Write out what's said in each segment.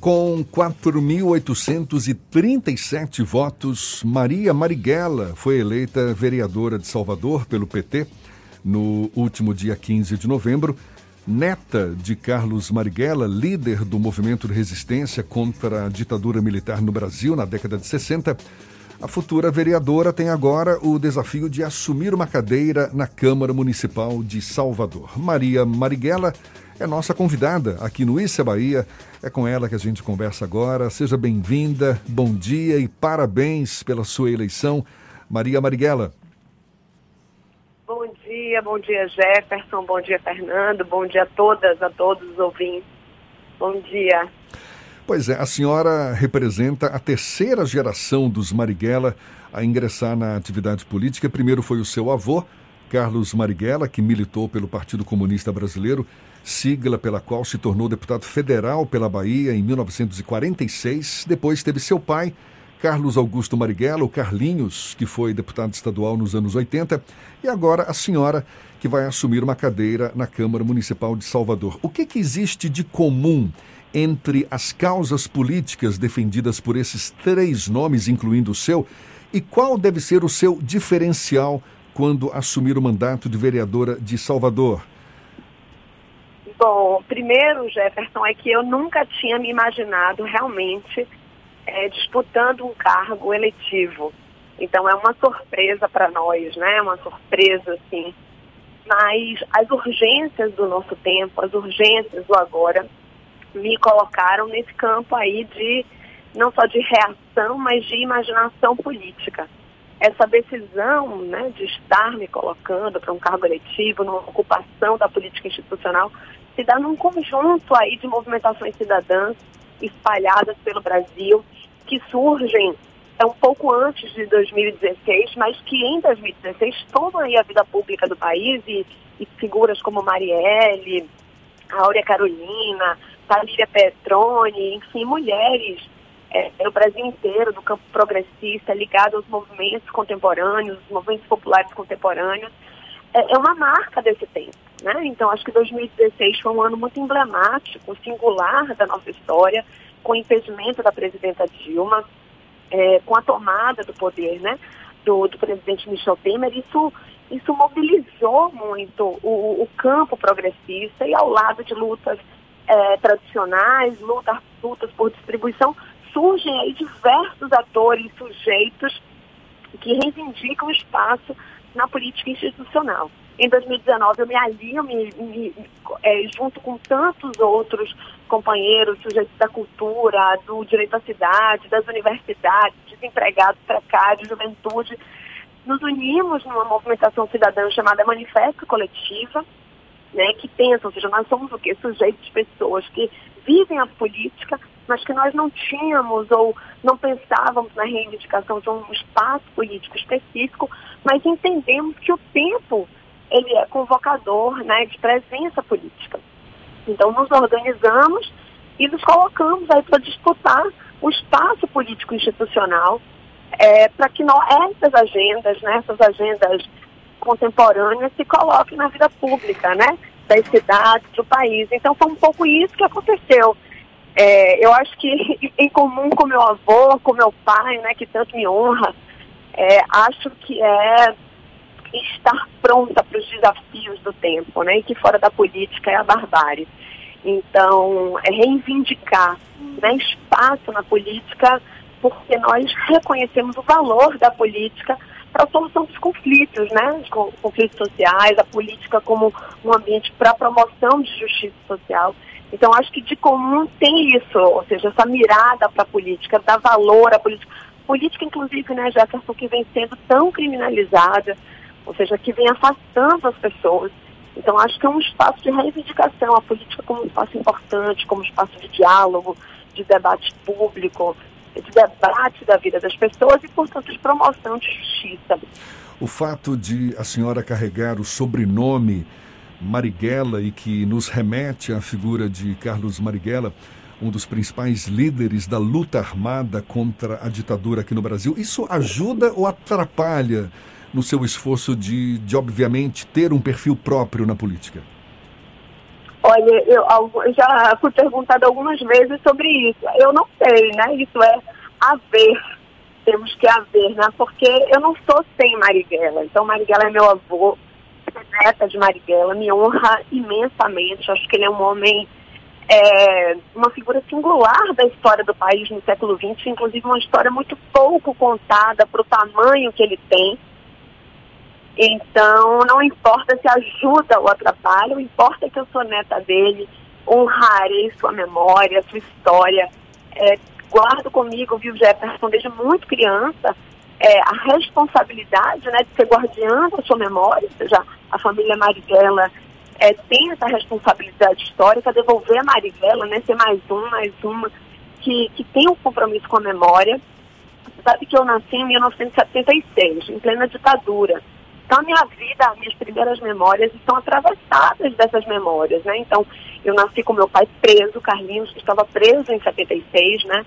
Com 4.837 votos, Maria Marighella foi eleita vereadora de Salvador pelo PT no último dia 15 de novembro. Neta de Carlos Marighella, líder do movimento de resistência contra a ditadura militar no Brasil na década de 60, a futura vereadora tem agora o desafio de assumir uma cadeira na Câmara Municipal de Salvador. Maria Marighella é nossa convidada aqui no Issa Bahia. É com ela que a gente conversa agora. Seja bem-vinda, bom dia e parabéns pela sua eleição, Maria Marighella. Bom dia, bom dia Jefferson, bom dia Fernando, bom dia a todas, a todos os ouvintes. Bom dia. Pois é, a senhora representa a terceira geração dos Marighella a ingressar na atividade política. Primeiro foi o seu avô, Carlos Marighella, que militou pelo Partido Comunista Brasileiro sigla pela qual se tornou deputado federal pela Bahia em 1946. Depois teve seu pai, Carlos Augusto Marighella, Carlinhos, que foi deputado estadual nos anos 80, e agora a senhora, que vai assumir uma cadeira na Câmara Municipal de Salvador. O que, que existe de comum entre as causas políticas defendidas por esses três nomes, incluindo o seu, e qual deve ser o seu diferencial quando assumir o mandato de vereadora de Salvador? Bom, primeiro, Jefferson, é que eu nunca tinha me imaginado realmente é, disputando um cargo eletivo. Então é uma surpresa para nós, né? Uma surpresa, assim. Mas as urgências do nosso tempo, as urgências do agora, me colocaram nesse campo aí de não só de reação, mas de imaginação política. Essa decisão né, de estar me colocando para um cargo eletivo, numa ocupação da política institucional, se dá num conjunto aí de movimentações cidadãs espalhadas pelo Brasil, que surgem é um pouco antes de 2016, mas que em 2016 tomam aí a vida pública do país e, e figuras como Marielle, Áurea Carolina, Thalíria Petroni, enfim, mulheres é, no Brasil inteiro, do campo progressista, ligado aos movimentos contemporâneos, os movimentos populares contemporâneos, é, é uma marca desse tempo. Né? Então, acho que 2016 foi um ano muito emblemático, singular da nossa história, com o impedimento da presidenta Dilma, é, com a tomada do poder né, do, do presidente Michel Temer. Isso, isso mobilizou muito o, o campo progressista e ao lado de lutas é, tradicionais, lutas, lutas por distribuição, surgem aí diversos atores, sujeitos que reivindicam espaço na política institucional. Em 2019 eu me alio me, me, é, junto com tantos outros companheiros, sujeitos da cultura, do direito à cidade, das universidades, desempregados, precários, juventude. Nos unimos numa movimentação cidadã chamada Manifesto Coletiva, né, que pensa, ou seja, nós somos o quê? Sujeitos, pessoas que vivem a política, mas que nós não tínhamos ou não pensávamos na reivindicação de um espaço político específico, mas entendemos que o tempo ele é convocador né, de presença política. Então, nos organizamos e nos colocamos aí para disputar o espaço político institucional é, para que nós, essas agendas, né, essas agendas contemporâneas se coloquem na vida pública, né, das cidades, do país. Então, foi um pouco isso que aconteceu. É, eu acho que, em comum com meu avô, com meu pai, né, que tanto me honra, é, acho que é estar pronta para os desafios do tempo, né? E que fora da política é a barbárie. Então, é reivindicar né, espaço na política, porque nós reconhecemos o valor da política para a solução dos conflitos, né? Os conflitos sociais, a política como um ambiente para a promoção de justiça social. Então, acho que de comum tem isso, ou seja, essa mirada para a política, dar valor à política. Política, inclusive, né, Jefferson, que vem sendo tão criminalizada, ou seja, que vem afastando as pessoas. Então, acho que é um espaço de reivindicação, a política como um espaço importante, como um espaço de diálogo, de debate público, de debate da vida das pessoas e, portanto, de promoção de justiça. O fato de a senhora carregar o sobrenome Marighella e que nos remete à figura de Carlos Marighella, um dos principais líderes da luta armada contra a ditadura aqui no Brasil, isso ajuda ou atrapalha no seu esforço de, de, obviamente, ter um perfil próprio na política? Olha, eu, já fui perguntada algumas vezes sobre isso. Eu não sei, né? Isso é haver. Temos que haver, né? Porque eu não sou sem Marighella. Então, Marighella é meu avô, neta de Marighella, me honra imensamente. Acho que ele é um homem, é, uma figura singular da história do país no século XX, inclusive uma história muito pouco contada para o tamanho que ele tem. Então, não importa se ajuda ou atrapalha, o importa é que eu sou neta dele, honrarei sua memória, sua história. É, guardo comigo, viu, Jefferson, desde muito criança, é, a responsabilidade né, de ser guardiã da sua memória, ou seja, a família Marighella é, tem essa responsabilidade histórica, devolver a Marighella, né, ser mais um, mais uma, que, que tem um compromisso com a memória. Sabe que eu nasci em 1976, em plena ditadura. Então, a minha vida, as minhas primeiras memórias estão atravessadas dessas memórias, né? Então, eu nasci com meu pai preso, Carlinhos, que estava preso em 76, né?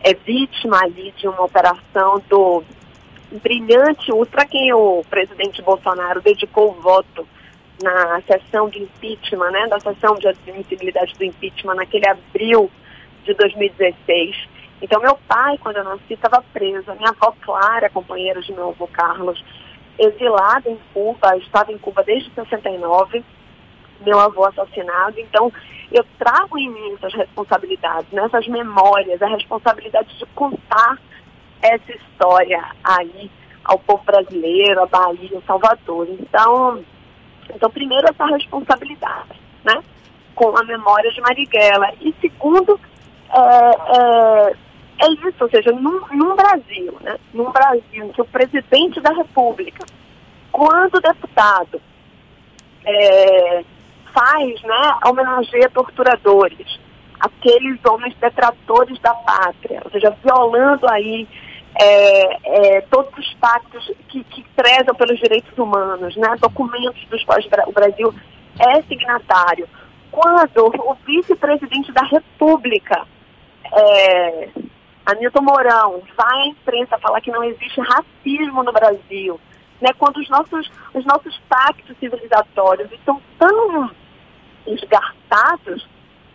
É vítima ali de uma operação do brilhante para quem o presidente Bolsonaro dedicou o voto na sessão de impeachment, né? Da sessão de admissibilidade do impeachment naquele abril de 2016. Então, meu pai, quando eu nasci, estava preso. A minha avó Clara, companheira de meu avô Carlos, exilada em Cuba, estava em Cuba desde 69, meu avô assassinado. Então, eu trago em mim essas responsabilidades, né, essas memórias, a responsabilidade de contar essa história aí ao povo brasileiro, à Bahia, a Salvador. Então, então, primeiro, essa responsabilidade, né, com a memória de Marighella. E segundo, é, é, é isso, ou seja, num, num Brasil, né, num Brasil em que o presidente da República, quando deputado, é, faz, né, homenageia torturadores, aqueles homens detratores da pátria, ou seja, violando aí é, é, todos os pactos que, que prezam pelos direitos humanos, né, documentos dos quais o Brasil é signatário. Quando o vice-presidente da República é, Anilton Mourão vai à imprensa falar que não existe racismo no Brasil, né, quando os nossos, os nossos pactos civilizatórios estão tão esgarçados,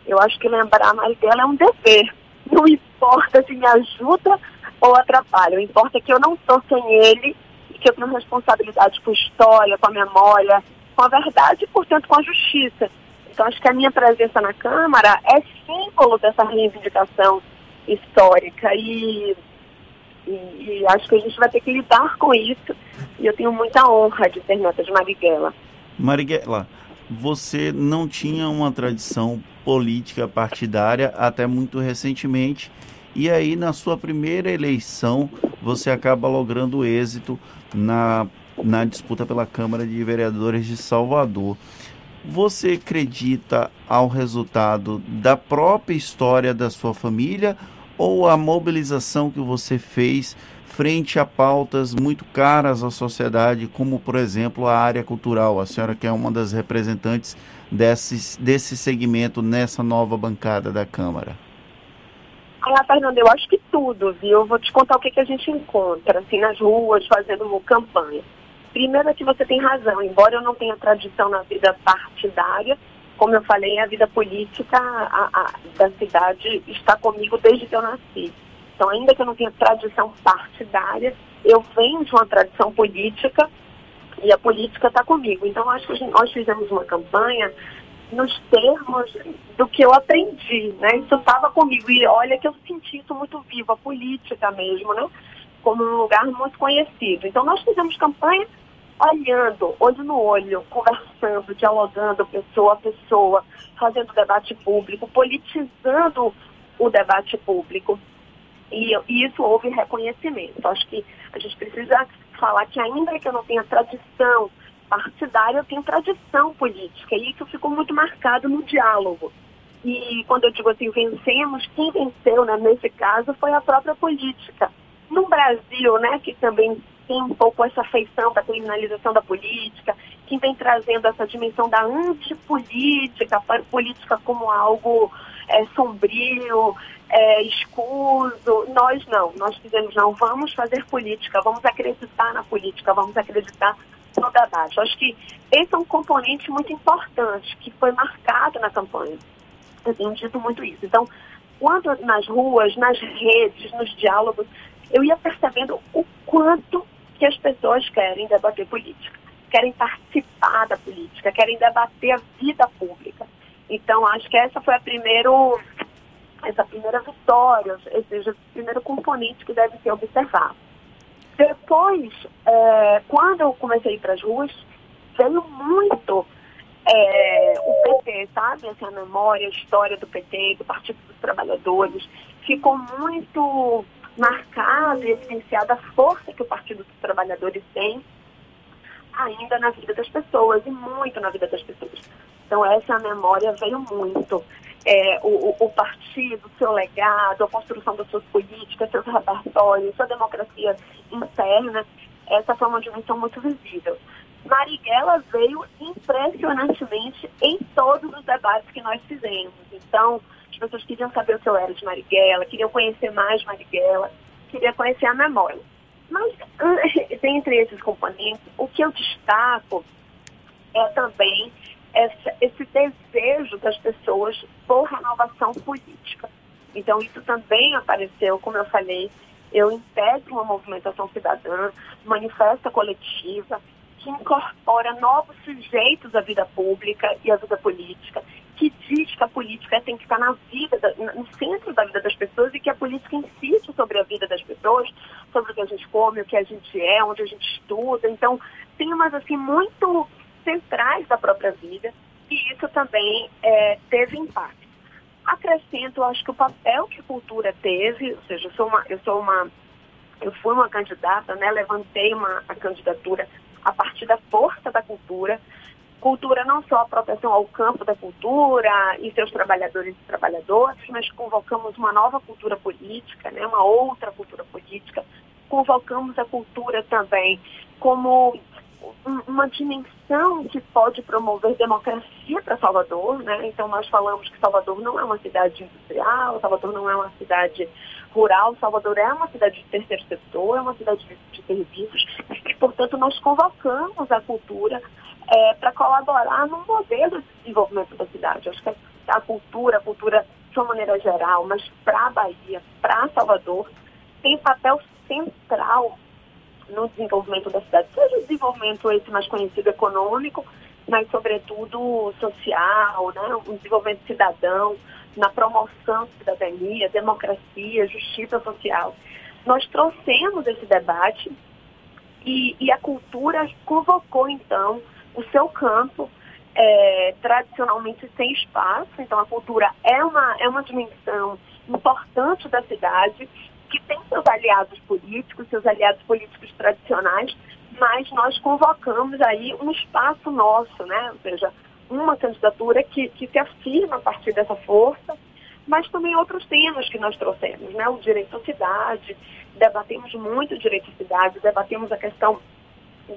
eu acho que lembrar mais dela é um dever. Não importa se me ajuda ou atrapalha, o importa é que eu não estou sem ele e que eu tenho responsabilidade com a história, com a memória, com a verdade e, portanto, com a justiça. Então, acho que a minha presença na Câmara é símbolo dessa reivindicação histórica e, e, e, acho que a gente vai ter que lidar com isso e eu tenho muita honra de ser neta de Marighella. Marighella, você não tinha uma tradição política partidária até muito recentemente e aí na sua primeira eleição você acaba logrando êxito na, na disputa pela Câmara de Vereadores de Salvador. Você acredita ao resultado da própria história da sua família ou a mobilização que você fez frente a pautas muito caras à sociedade, como, por exemplo, a área cultural? A senhora que é uma das representantes desse, desse segmento nessa nova bancada da Câmara. Ah, Fernando, eu acho que tudo, viu? Eu vou te contar o que, que a gente encontra, assim, nas ruas, fazendo campanha. Primeiro é que você tem razão, embora eu não tenha tradição na vida partidária, como eu falei, a vida política a, a, da cidade está comigo desde que eu nasci. Então, ainda que eu não tenha tradição partidária, eu venho de uma tradição política e a política está comigo. Então, acho que nós fizemos uma campanha nos termos do que eu aprendi, né? Isso estava comigo. E olha que eu senti isso muito vivo, a política mesmo, né? Como um lugar muito conhecido. Então, nós fizemos campanha olhando, olho no olho, conversando, dialogando pessoa a pessoa, fazendo debate público, politizando o debate público. E, e isso houve reconhecimento. Acho que a gente precisa falar que ainda que eu não tenha tradição partidária, eu tenho tradição política. E isso ficou muito marcado no diálogo. E quando eu digo assim, vencemos, quem venceu né, nesse caso foi a própria política. No Brasil, né, que também tem um pouco essa feição da criminalização da política, que vem trazendo essa dimensão da antipolítica, para política como algo é, sombrio, é, escuso. Nós não, nós fizemos não, vamos fazer política, vamos acreditar na política, vamos acreditar no debate. Acho que esse é um componente muito importante que foi marcado na campanha. Eu tenho dito muito isso. Então, quando nas ruas, nas redes, nos diálogos, eu ia percebendo o quanto que as pessoas querem debater política, querem participar da política, querem debater a vida pública. Então, acho que essa foi a primeiro, essa primeira vitória, o primeiro componente que deve ser observado. Depois, é, quando eu comecei a ir para as ruas, veio muito é, o PT, sabe? Essa memória, a história do PT, do Partido dos Trabalhadores, ficou muito marcada e evidenciada a força que o Partido dos Trabalhadores tem ainda na vida das pessoas, e muito na vida das pessoas. Então, essa memória veio muito. É, o, o, partido, seu legado, a construção das suas políticas, seus repertórios, sua democracia interna, essa foi uma dimensão muito visível. Marighella veio impressionantemente em todos os debates que nós fizemos. Então, as pessoas queriam saber o que eu era de Marighella, queriam conhecer mais Marighella, queriam conhecer a memória. Mas, dentre esses componentes, o que eu destaco é também essa, esse desejo das pessoas por renovação política. Então, isso também apareceu, como eu falei, eu integro uma movimentação cidadã, manifesta coletiva, que incorpora novos sujeitos à vida pública e à vida política, que diz que a política tem que estar na vida, no centro da vida das pessoas e que a política incide sobre a vida das pessoas, sobre o que a gente come, o que a gente é, onde a gente estuda. Então, temas assim muito centrais da própria vida e isso também é, teve impacto. Acrescento, acho que o papel que a cultura teve, ou seja, eu sou uma, eu sou uma, eu fui uma candidata, né, levantei uma a candidatura a partir da força da cultura. Cultura não só a proteção ao campo da cultura e seus trabalhadores e trabalhadoras, mas convocamos uma nova cultura política, né, uma outra cultura política. Convocamos a cultura também como uma dimensão que pode promover democracia para Salvador, né? Então nós falamos que Salvador não é uma cidade industrial, Salvador não é uma cidade rural, Salvador é uma cidade de terceiro setor, é uma cidade de, serviços, e portanto nós convocamos a cultura é, para colaborar no modelo de desenvolvimento da cidade. Acho que a cultura, a cultura de uma maneira geral, mas para a Bahia, para Salvador, tem papel central no desenvolvimento da cidade, seja o desenvolvimento esse mais conhecido econômico, mas sobretudo social, né? um desenvolvimento cidadão, na promoção de cidadania, democracia, justiça social. Nós trouxemos esse debate e, e a cultura convocou, então, o seu campo, é, tradicionalmente sem espaço. Então, a cultura é uma, é uma dimensão importante da cidade que tem seus aliados políticos, seus aliados políticos tradicionais, mas nós convocamos aí um espaço nosso, né? Ou seja, uma candidatura que, que se afirma a partir dessa força, mas também outros temas que nós trouxemos, né? O direito à cidade, debatemos muito o direito à cidade, debatemos a questão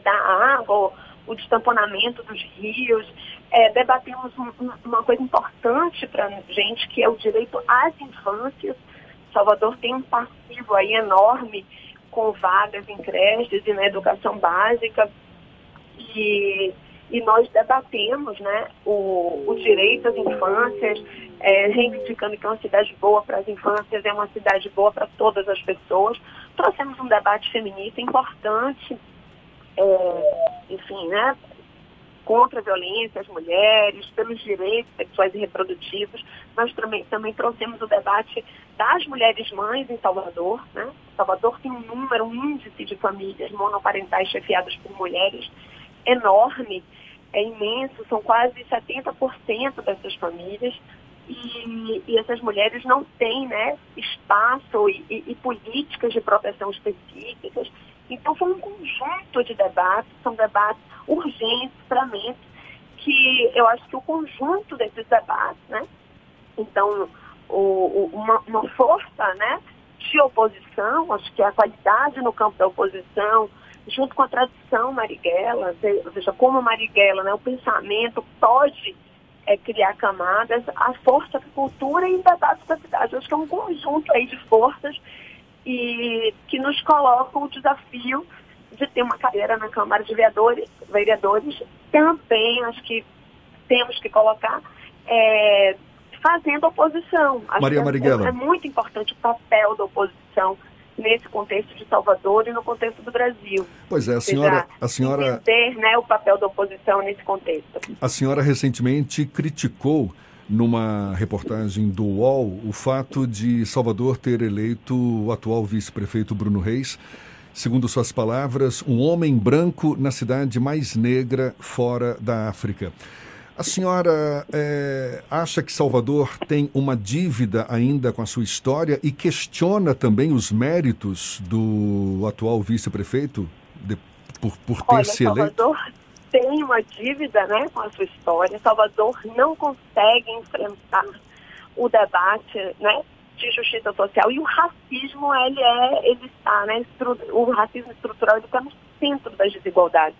da água, o destamponamento dos rios, é, debatemos um, uma coisa importante para a gente, que é o direito às infâncias, Salvador tem um passivo aí enorme com vagas em creches e na educação básica. E, e nós debatemos né, o, o direito às infâncias, é, reivindicando que é uma cidade boa para as infâncias, é uma cidade boa para todas as pessoas. Trouxemos um debate feminista importante, é, enfim, né, contra a violência às mulheres, pelos direitos sexuais e reprodutivos. Nós também, também trouxemos o debate das mulheres mães em Salvador. Né? Salvador tem um número, um índice de famílias monoparentais chefiadas por mulheres enorme, é imenso, são quase 70% dessas famílias. E, e, essas mulheres não têm né, espaço e, e, e políticas de proteção específicas. Então, foi um conjunto de debates, são debates urgentes, prementes, que eu acho que o conjunto desses debates, né? Então, o, o, uma, uma força né, de oposição, acho que a qualidade no campo da oposição, junto com a tradição marighella, ou seja, como Marighella, né, o pensamento pode é, criar camadas, a força da cultura e debate da cidade. Acho que é um conjunto aí de forças e que nos colocam o desafio de ter uma cadeira na Câmara de Vereadores, vereadores também acho que temos que colocar é, fazendo oposição. Acho Maria é- Marighella. É, muito importante o papel da oposição nesse contexto de Salvador e no contexto do Brasil. Pois é, a senhora, a senhora, entender né, o papel da oposição nesse contexto. a senhora recentemente criticou numa reportagem do UOL o fato de Salvador ter eleito o atual vice-prefeito Bruno Reis, segundo suas palavras, um homem branco na cidade mais negra fora da África. A senhora eh, acha que Salvador tem uma dívida ainda com a sua história e questiona também os méritos do atual vice-prefeito por, por ter Olha, se eleito? Salvador tem uma dívida né, com a sua história. Salvador não consegue enfrentar o debate né, de justiça social e o racismo ele é ele está né, o racismo estrutural ele está no centro das desigualdades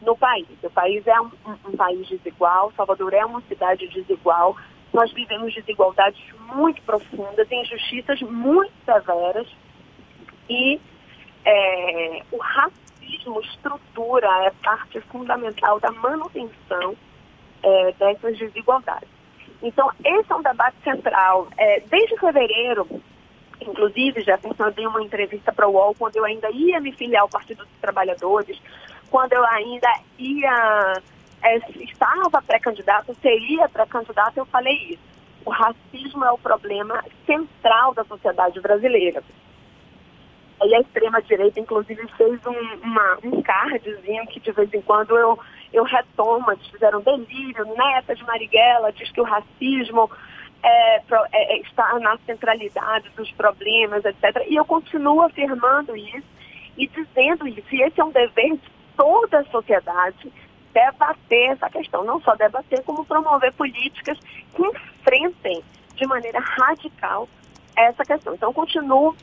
no país. O país é um, um- um país desigual. Salvador é uma cidade desigual. Nós vivemos desigualdades muito profundas, injustiças muito severas e é, o racismo estrutura, é parte fundamental da manutenção é, dessas desigualdades. Então, esse é um debate central. É, desde fevereiro, inclusive, eu dei uma entrevista para o UOL quando eu ainda ia me filiar ao Partido dos Trabalhadores, quando eu ainda ia, é, estava pré-candidato, seria pré-candidato, eu falei isso. O racismo é o problema central da sociedade brasileira. Aí a extrema-direita, inclusive, fez um, uma, um cardzinho que de vez em quando eu, eu retomo. Eles fizeram delírio, neta de Marighella, diz que o racismo é, é, é, está na centralidade dos problemas, etc. E eu continuo afirmando isso e dizendo isso. E esse é um dever de toda a sociedade debater essa questão. Não só debater, como promover políticas que enfrentem de maneira radical essa questão. Então, continuo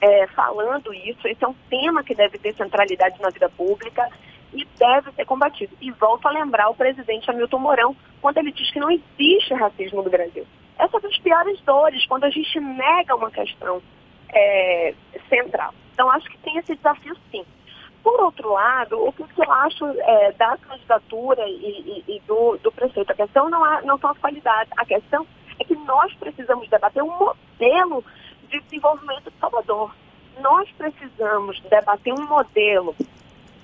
é, falando isso. Esse é um tema que deve ter centralidade na vida pública e deve ser combatido. E volto a lembrar o presidente Hamilton Mourão quando ele diz que não existe racismo no Brasil. Essa é uma das piores dores, quando a gente nega uma questão é, central. Então, acho que tem esse desafio, sim. Por outro lado, o que eu acho é, da candidatura e, e- e do, do prefeito, a questão não, é, não são as qualidades, a questão é que nós precisamos debater um modelo de desenvolvimento de Salvador. Nós precisamos debater um modelo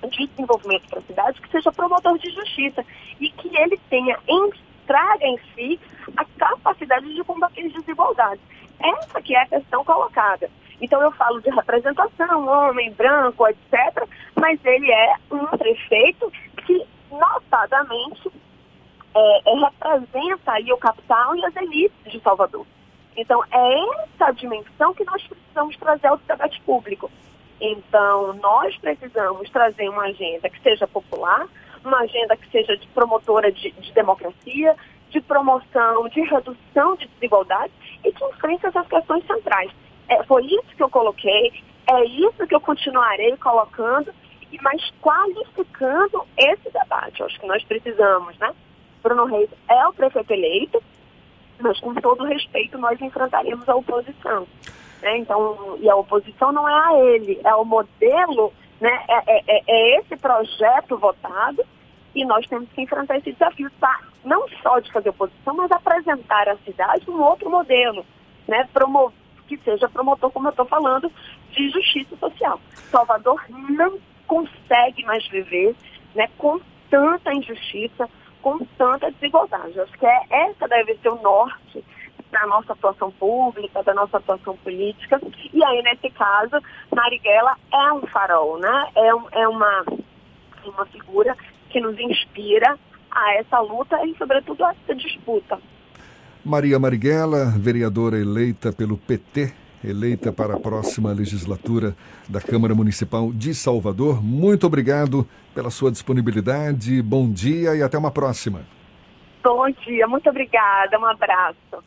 de desenvolvimento para a cidade que seja promotor de justiça e que ele tenha em, traga em si a capacidade de combater as desigualdades. Essa que é a questão colocada. Então eu falo de representação, homem, branco, etc., mas ele é um prefeito que notadamente é, é, representa aí o capital e as elites de Salvador. Então, é essa dimensão que nós precisamos trazer ao debate público. Então, nós precisamos trazer uma agenda que seja popular, uma agenda que seja de promotora de, de democracia, de promoção, de redução de desigualdade e que enfrente essas questões centrais. É, foi isso que eu coloquei, é isso que eu continuarei colocando, e mas qualificando esse debate. Eu acho que nós precisamos, né? Bruno Reis é o prefeito eleito, mas com todo respeito nós enfrentaremos a oposição. Né? Então, e a oposição não é a ele, é o modelo, né? é, é- é- é esse projeto votado e nós temos que enfrentar esse desafio, tá? não só de fazer oposição, mas apresentar à cidade um outro modelo, né? Promo que seja promotor, como eu estou falando, de justiça social. Salvador não consegue mais viver né, com tanta injustiça, com tanta desigualdade. Acho que é, essa deve ser o norte da nossa atuação pública, da nossa atuação política. E aí, nesse caso, Marighella é um farol, né? É, um- é uma, uma figura que nos inspira a essa luta e, sobretudo, a essa disputa. Maria Marighella, vereadora eleita pelo PT, eleita para a próxima legislatura da Câmara Municipal de Salvador. Muito obrigado pela sua disponibilidade. Bom dia e até uma próxima. Bom dia, muito obrigada, um abraço.